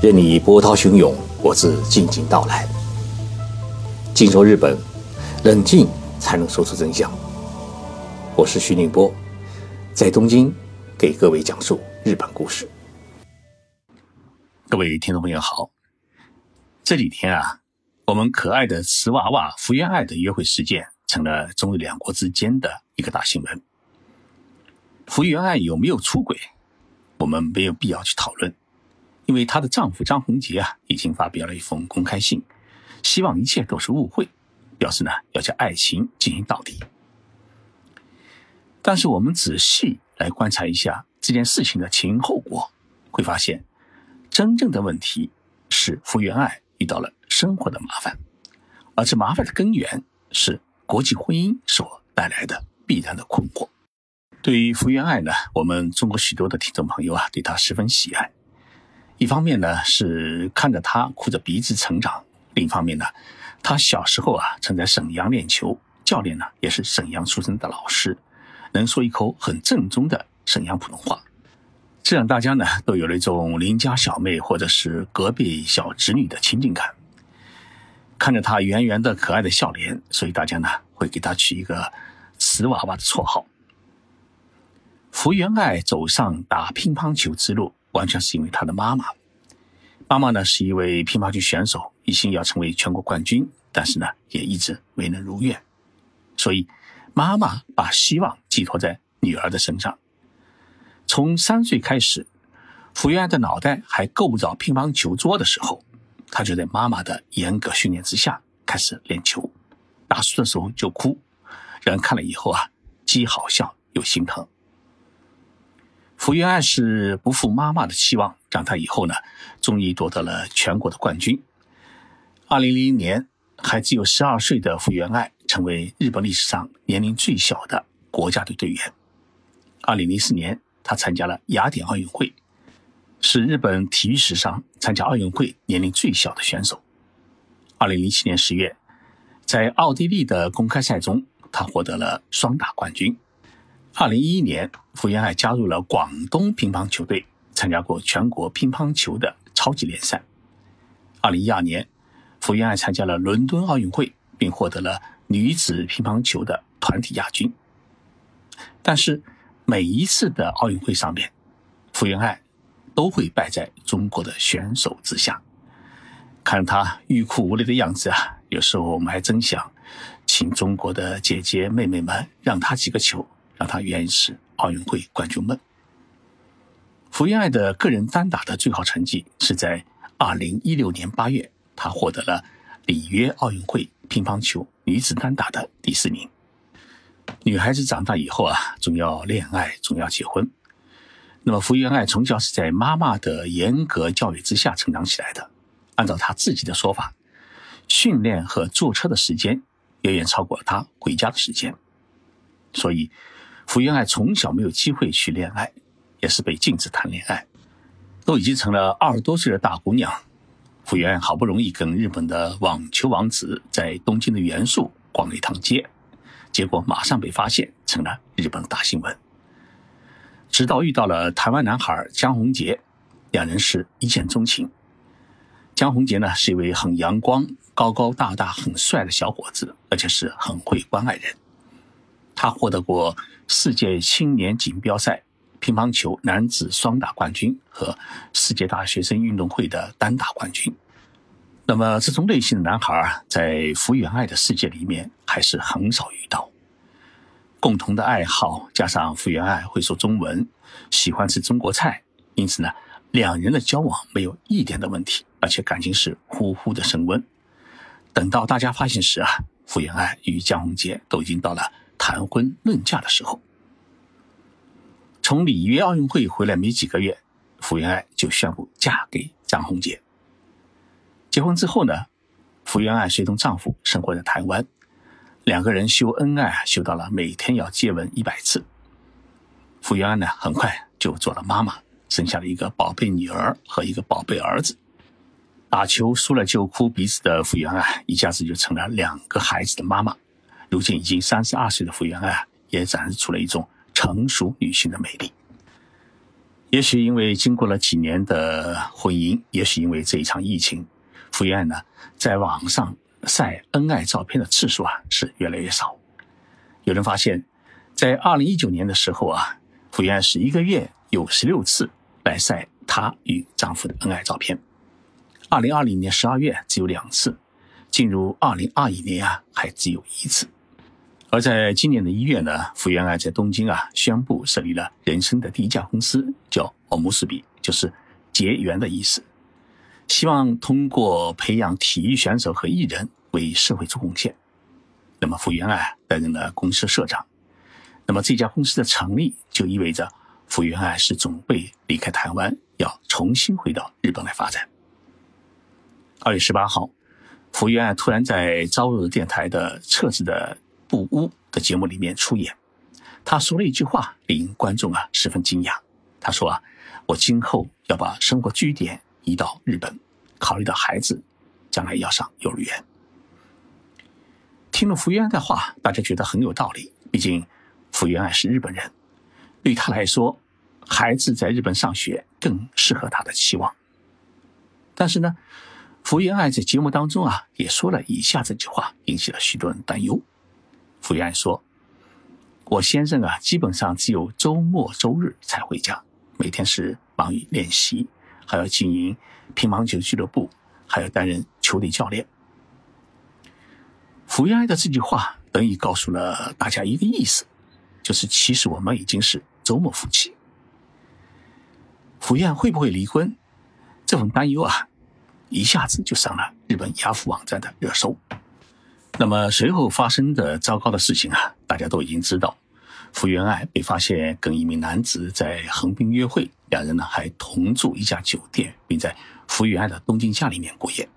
任你波涛汹涌，我自静静到来。静说日本，冷静才能说出真相。我是徐宁波，在东京给各位讲述日本故事。各位听众朋友好，这几天啊，我们可爱的瓷娃娃福原爱的约会事件成了中日两国之间的一个大新闻。福原爱有没有出轨？我们没有必要去讨论，因为她的丈夫张宏杰啊，已经发表了一封公开信，希望一切都是误会，表示呢要将爱情进行到底。但是我们仔细来观察一下这件事情的前因后果，会发现，真正的问题是福原爱遇到了生活的麻烦，而这麻烦的根源是国际婚姻所带来的必然的困惑。对于福原爱呢，我们中国许多的听众朋友啊，对她十分喜爱。一方面呢，是看着她哭着鼻子成长；另一方面呢，她小时候啊，曾在沈阳练球，教练呢也是沈阳出身的老师，能说一口很正宗的沈阳普通话，这让大家呢都有了一种邻家小妹或者是隔壁小侄女的亲近感。看着她圆圆的可爱的笑脸，所以大家呢会给她取一个“瓷娃娃”的绰号。福原爱走上打乒乓球之路，完全是因为他的妈妈。妈妈呢是一位乒乓球选手，一心要成为全国冠军，但是呢也一直未能如愿。所以，妈妈把希望寄托在女儿的身上。从三岁开始，福原爱的脑袋还够不着乒乓球桌的时候，她就在妈妈的严格训练之下开始练球。打输的时候就哭，人看了以后啊，既好笑又心疼。福原爱是不负妈妈的期望，长大以后呢，终于夺得了全国的冠军。二零零一年，还只有十二岁的福原爱成为日本历史上年龄最小的国家队队员。二零零四年，她参加了雅典奥运会，是日本体育史上参加奥运会年龄最小的选手。二零零七年十月，在奥地利的公开赛中，她获得了双打冠军。二零一一年，福原爱加入了广东乒乓球队，参加过全国乒乓球的超级联赛。二零一二年，福原爱参加了伦敦奥运会，并获得了女子乒乓球的团体亚军。但是，每一次的奥运会上面，福原爱都会败在中国的选手之下。看她欲哭无泪的样子啊，有时候我们还真想请中国的姐姐妹妹们让她几个球。让他圆一次奥运会冠军梦。福原爱的个人单打的最好成绩是在二零一六年八月，她获得了里约奥运会乒乓球女子单打的第四名。女孩子长大以后啊，总要恋爱，总要结婚。那么福原爱从小是在妈妈的严格教育之下成长起来的。按照她自己的说法，训练和坐车的时间远远超过她回家的时间，所以。福原爱从小没有机会去恋爱，也是被禁止谈恋爱，都已经成了二十多岁的大姑娘。福原爱好不容易跟日本的网球王子在东京的元素逛了一趟街，结果马上被发现，成了日本大新闻。直到遇到了台湾男孩江宏杰，两人是一见钟情。江宏杰呢是一位很阳光、高高大大、很帅的小伙子，而且是很会关爱人。他获得过。世界青年锦标赛乒乓球男子双打冠军和世界大学生运动会的单打冠军。那么，这种类型的男孩在福原爱的世界里面还是很少遇到。共同的爱好加上福原爱会说中文，喜欢吃中国菜，因此呢，两人的交往没有一点的问题，而且感情是呼呼的升温。等到大家发现时啊，福原爱与江宏杰都已经到了。谈婚论嫁的时候，从里约奥运会回来没几个月，福原爱就宣布嫁给张宏杰。结婚之后呢，福原爱随同丈夫生活在台湾，两个人秀恩爱秀到了每天要接吻一百次。福原爱呢，很快就做了妈妈，生下了一个宝贝女儿和一个宝贝儿子。打球输了就哭鼻子的福原爱，一下子就成了两个孩子的妈妈。如今已经三十二岁的福原爱，也展示出了一种成熟女性的美丽。也许因为经过了几年的婚姻，也许因为这一场疫情，福原爱呢在网上晒恩爱照片的次数啊是越来越少。有人发现，在二零一九年的时候啊，福原爱是一个月有十六次来晒她与丈夫的恩爱照片。二零二零年十二月只有两次，进入二零二一年啊还只有一次。而在今年的一月呢，福原爱在东京啊宣布设立了人生的第一家公司，叫奥姆斯比，就是结缘的意思。希望通过培养体育选手和艺人为社会做贡献。那么福原爱担任了公司社长。那么这家公司的成立就意味着福原爱是准备离开台湾，要重新回到日本来发展。二月十八号，福原爱突然在朝日电台的测试的。不污的节目里面出演，他说了一句话，令观众啊十分惊讶。他说啊，我今后要把生活据点移到日本，考虑到孩子将来要上幼儿园。听了福原爱的话，大家觉得很有道理。毕竟福原爱是日本人，对他来说，孩子在日本上学更适合他的期望。但是呢，福原爱在节目当中啊也说了以下这句话，引起了许多人担忧。福原爱说：“我先生啊，基本上只有周末、周日才回家，每天是忙于练习，还要经营乒乓球俱乐部，还要担任球队教练。”福原爱的这句话等于告诉了大家一个意思，就是其实我们已经是周末夫妻。福原会不会离婚？这份担忧啊，一下子就上了日本雅虎网站的热搜。那么随后发生的糟糕的事情啊，大家都已经知道。福原爱被发现跟一名男子在横滨约会，两人呢还同住一家酒店，并在福原爱的东京家里面过夜。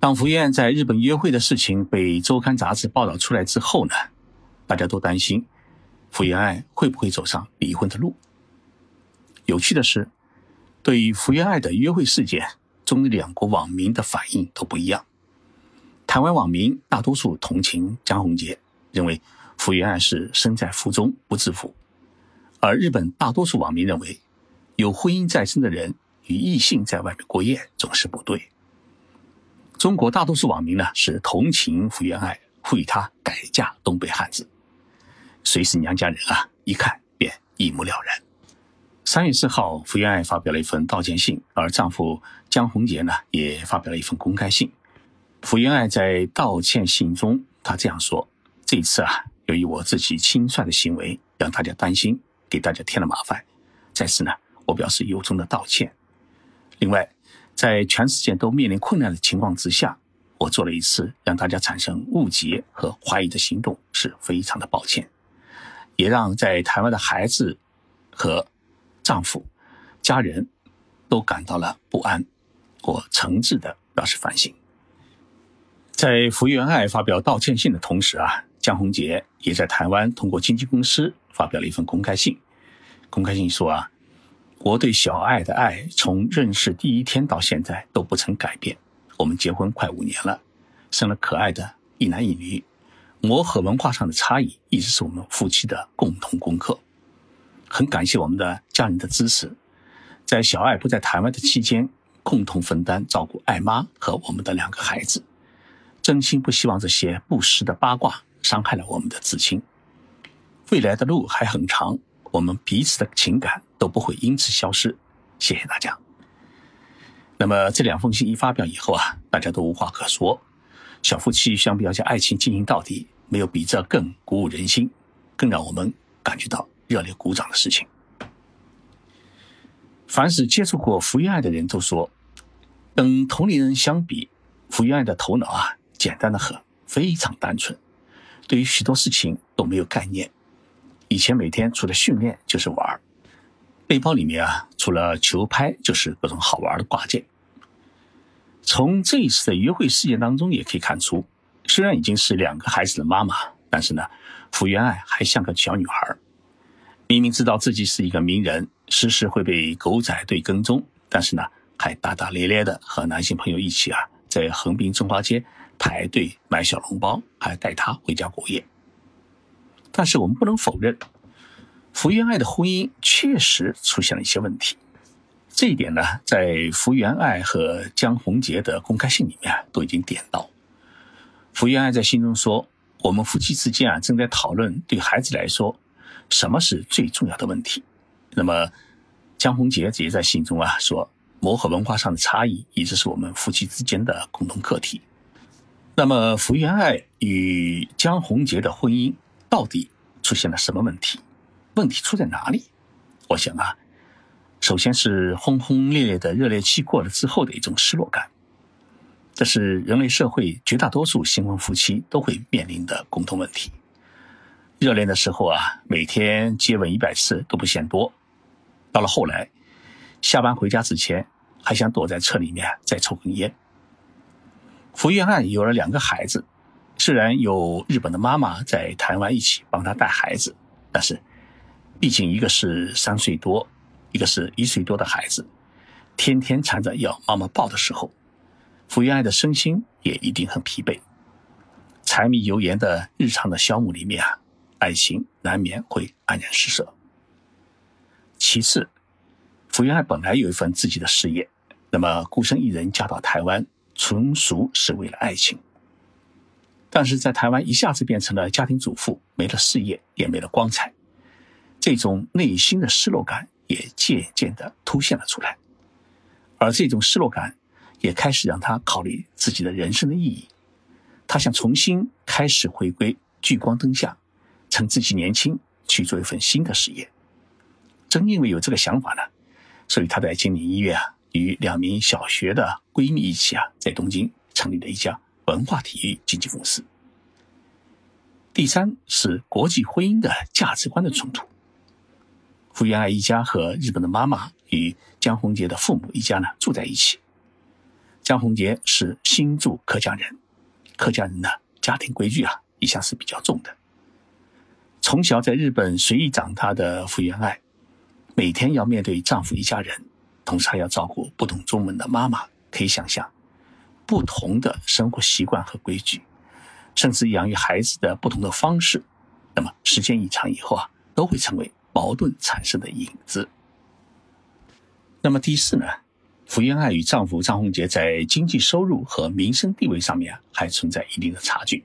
当福原爱在日本约会的事情被周刊杂志报道出来之后呢，大家都担心福原爱会不会走上离婚的路。有趣的是，对于福原爱的约会事件，中日两国网民的反应都不一样。台湾网民大多数同情江宏杰，认为福原爱是身在福中不知福；而日本大多数网民认为，有婚姻在身的人与异性在外面过夜总是不对。中国大多数网民呢是同情福原爱，呼吁她改嫁东北汉子。谁是娘家人啊？一看便一目了然。三月四号，福原爱发表了一份道歉信，而丈夫江宏杰呢也发表了一份公开信。福原爱在道歉信中，她这样说：“这一次啊，由于我自己轻率的行为，让大家担心，给大家添了麻烦。在此呢，我表示由衷的道歉。另外，在全世界都面临困难的情况之下，我做了一次让大家产生误解和怀疑的行动，是非常的抱歉，也让在台湾的孩子和丈夫、家人都感到了不安。我诚挚的表示反省。”在福原爱发表道歉信的同时啊，江宏杰也在台湾通过经纪公司发表了一份公开信。公开信说啊，我对小爱的爱从认识第一天到现在都不曾改变。我们结婚快五年了，生了可爱的一男一女。磨合文化上的差异一直是我们夫妻的共同功课。很感谢我们的家人的支持，在小爱不在台湾的期间，共同分担照顾爱妈和我们的两个孩子。真心不希望这些不实的八卦伤害了我们的至亲。未来的路还很长，我们彼此的情感都不会因此消失。谢谢大家。那么这两封信一发表以后啊，大家都无话可说。小夫妻相比要将爱情进行到底，没有比这更鼓舞人心、更让我们感觉到热烈鼓掌的事情。凡是接触过福原爱的人都说，跟同龄人相比，福原爱的头脑啊。简单的很，非常单纯，对于许多事情都没有概念。以前每天除了训练就是玩儿背包里面啊除了球拍就是各种好玩的挂件。从这一次的约会事件当中也可以看出，虽然已经是两个孩子的妈妈，但是呢，福原爱还像个小女孩。明明知道自己是一个名人，时时会被狗仔队跟踪，但是呢，还大大咧咧的和男性朋友一起啊，在横滨中华街。排队买小笼包，还带他回家过夜。但是我们不能否认，福原爱的婚姻确实出现了一些问题，这一点呢，在福原爱和江宏杰的公开信里面都已经点到。福原爱在信中说：“我们夫妻之间啊，正在讨论对孩子来说什么是最重要的问题。”那么，江宏杰也在信中啊说：“磨合文化上的差异一直是我们夫妻之间的共同课题。”那么，福原爱与江宏杰的婚姻到底出现了什么问题？问题出在哪里？我想啊，首先是轰轰烈烈的热恋期过了之后的一种失落感，这是人类社会绝大多数新婚夫妻都会面临的共同问题。热恋的时候啊，每天接吻一百次都不嫌多，到了后来，下班回家之前还想躲在车里面再抽根烟。福原爱有了两个孩子，虽然有日本的妈妈在台湾一起帮她带孩子，但是。毕竟，一个是三岁多，一个是一岁多的孩子，天天缠着要妈妈抱的时候，福原爱的身心也一定很疲惫。柴米油盐的日常的消磨里面啊，爱情难免会黯然失色。其次，福原爱本来有一份自己的事业，那么孤身一人嫁到台湾，纯属是为了爱情。但是在台湾一下子变成了家庭主妇，没了事业，也没了光彩。这种内心的失落感也渐渐地凸显了出来，而这种失落感也开始让他考虑自己的人生的意义。他想重新开始回归聚光灯下，趁自己年轻去做一份新的事业。正因为有这个想法呢，所以他在今年一月啊，与两名小学的闺蜜一起啊，在东京成立了一家文化体育经纪公司。第三是国际婚姻的价值观的冲突。福原爱一家和日本的妈妈与江宏杰的父母一家呢住在一起。江宏杰是新住客家人，客家人呢家庭规矩啊一向是比较重的。从小在日本随意长大的福原爱，每天要面对丈夫一家人，同时还要照顾不懂中文的妈妈，可以想象，不同的生活习惯和规矩，甚至养育孩子的不同的方式，那么时间一长以后啊，都会成为。矛盾产生的影子。那么第四呢？福原爱与丈夫张宏杰在经济收入和民生地位上面还存在一定的差距。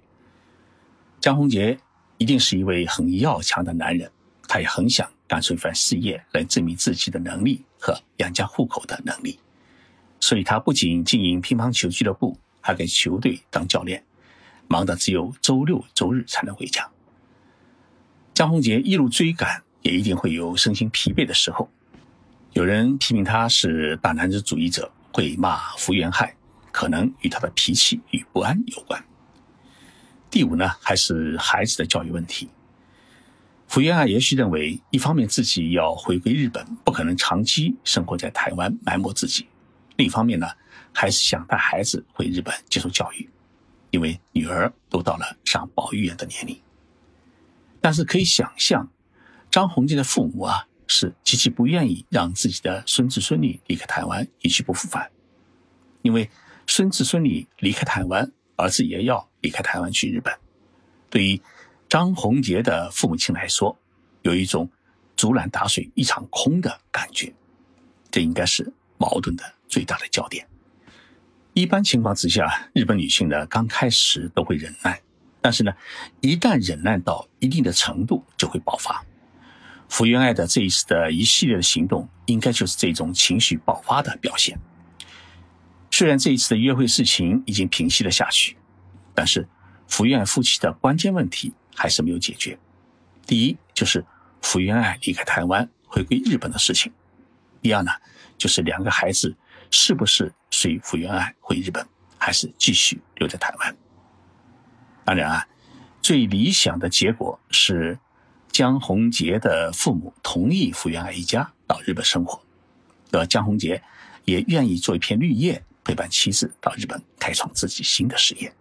张宏杰一定是一位很要强的男人，他也很想干出一番事业来证明自己的能力和养家糊口的能力。所以他不仅经营乒乓球俱乐部，还给球队当教练，忙得只有周六周日才能回家。张宏杰一路追赶。也一定会有身心疲惫的时候。有人批评他是大男子主义者，会骂福原爱，可能与他的脾气与不安有关。第五呢，还是孩子的教育问题。福原爱也许认为，一方面自己要回归日本，不可能长期生活在台湾埋没自己；另一方面呢，还是想带孩子回日本接受教育，因为女儿都到了上保育园的年龄。但是可以想象。张宏杰的父母啊，是极其不愿意让自己的孙子孙女离开台湾一去不复返，因为孙子孙女离开台湾，儿子也要离开台湾去日本。对于张宏杰的父母亲来说，有一种竹篮打水一场空的感觉，这应该是矛盾的最大的焦点。一般情况之下，日本女性呢，刚开始都会忍耐，但是呢，一旦忍耐到一定的程度，就会爆发。福原爱的这一次的一系列的行动，应该就是这种情绪爆发的表现。虽然这一次的约会事情已经平息了下去，但是福原爱夫妻的关键问题还是没有解决。第一，就是福原爱离开台湾回归日本的事情；第二呢，就是两个孩子是不是随福原爱回日本，还是继续留在台湾。当然啊，最理想的结果是。江宏杰的父母同意福原爱一家到日本生活，而江宏杰也愿意做一片绿叶，陪伴妻子到日本开创自己新的事业。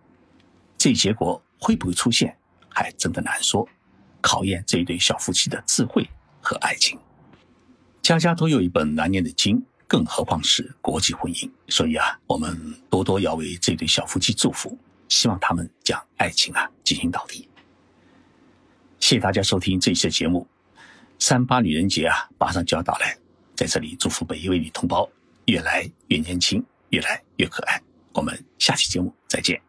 这结果会不会出现，还真的难说，考验这一对小夫妻的智慧和爱情。家家都有一本难念的经，更何况是国际婚姻。所以啊，我们多多要为这对小夫妻祝福，希望他们将爱情啊进行到底。谢谢大家收听这一期的节目。三八女人节啊，马上就要到来，在这里祝福每一位女同胞越来越年轻，越来越可爱。我们下期节目再见。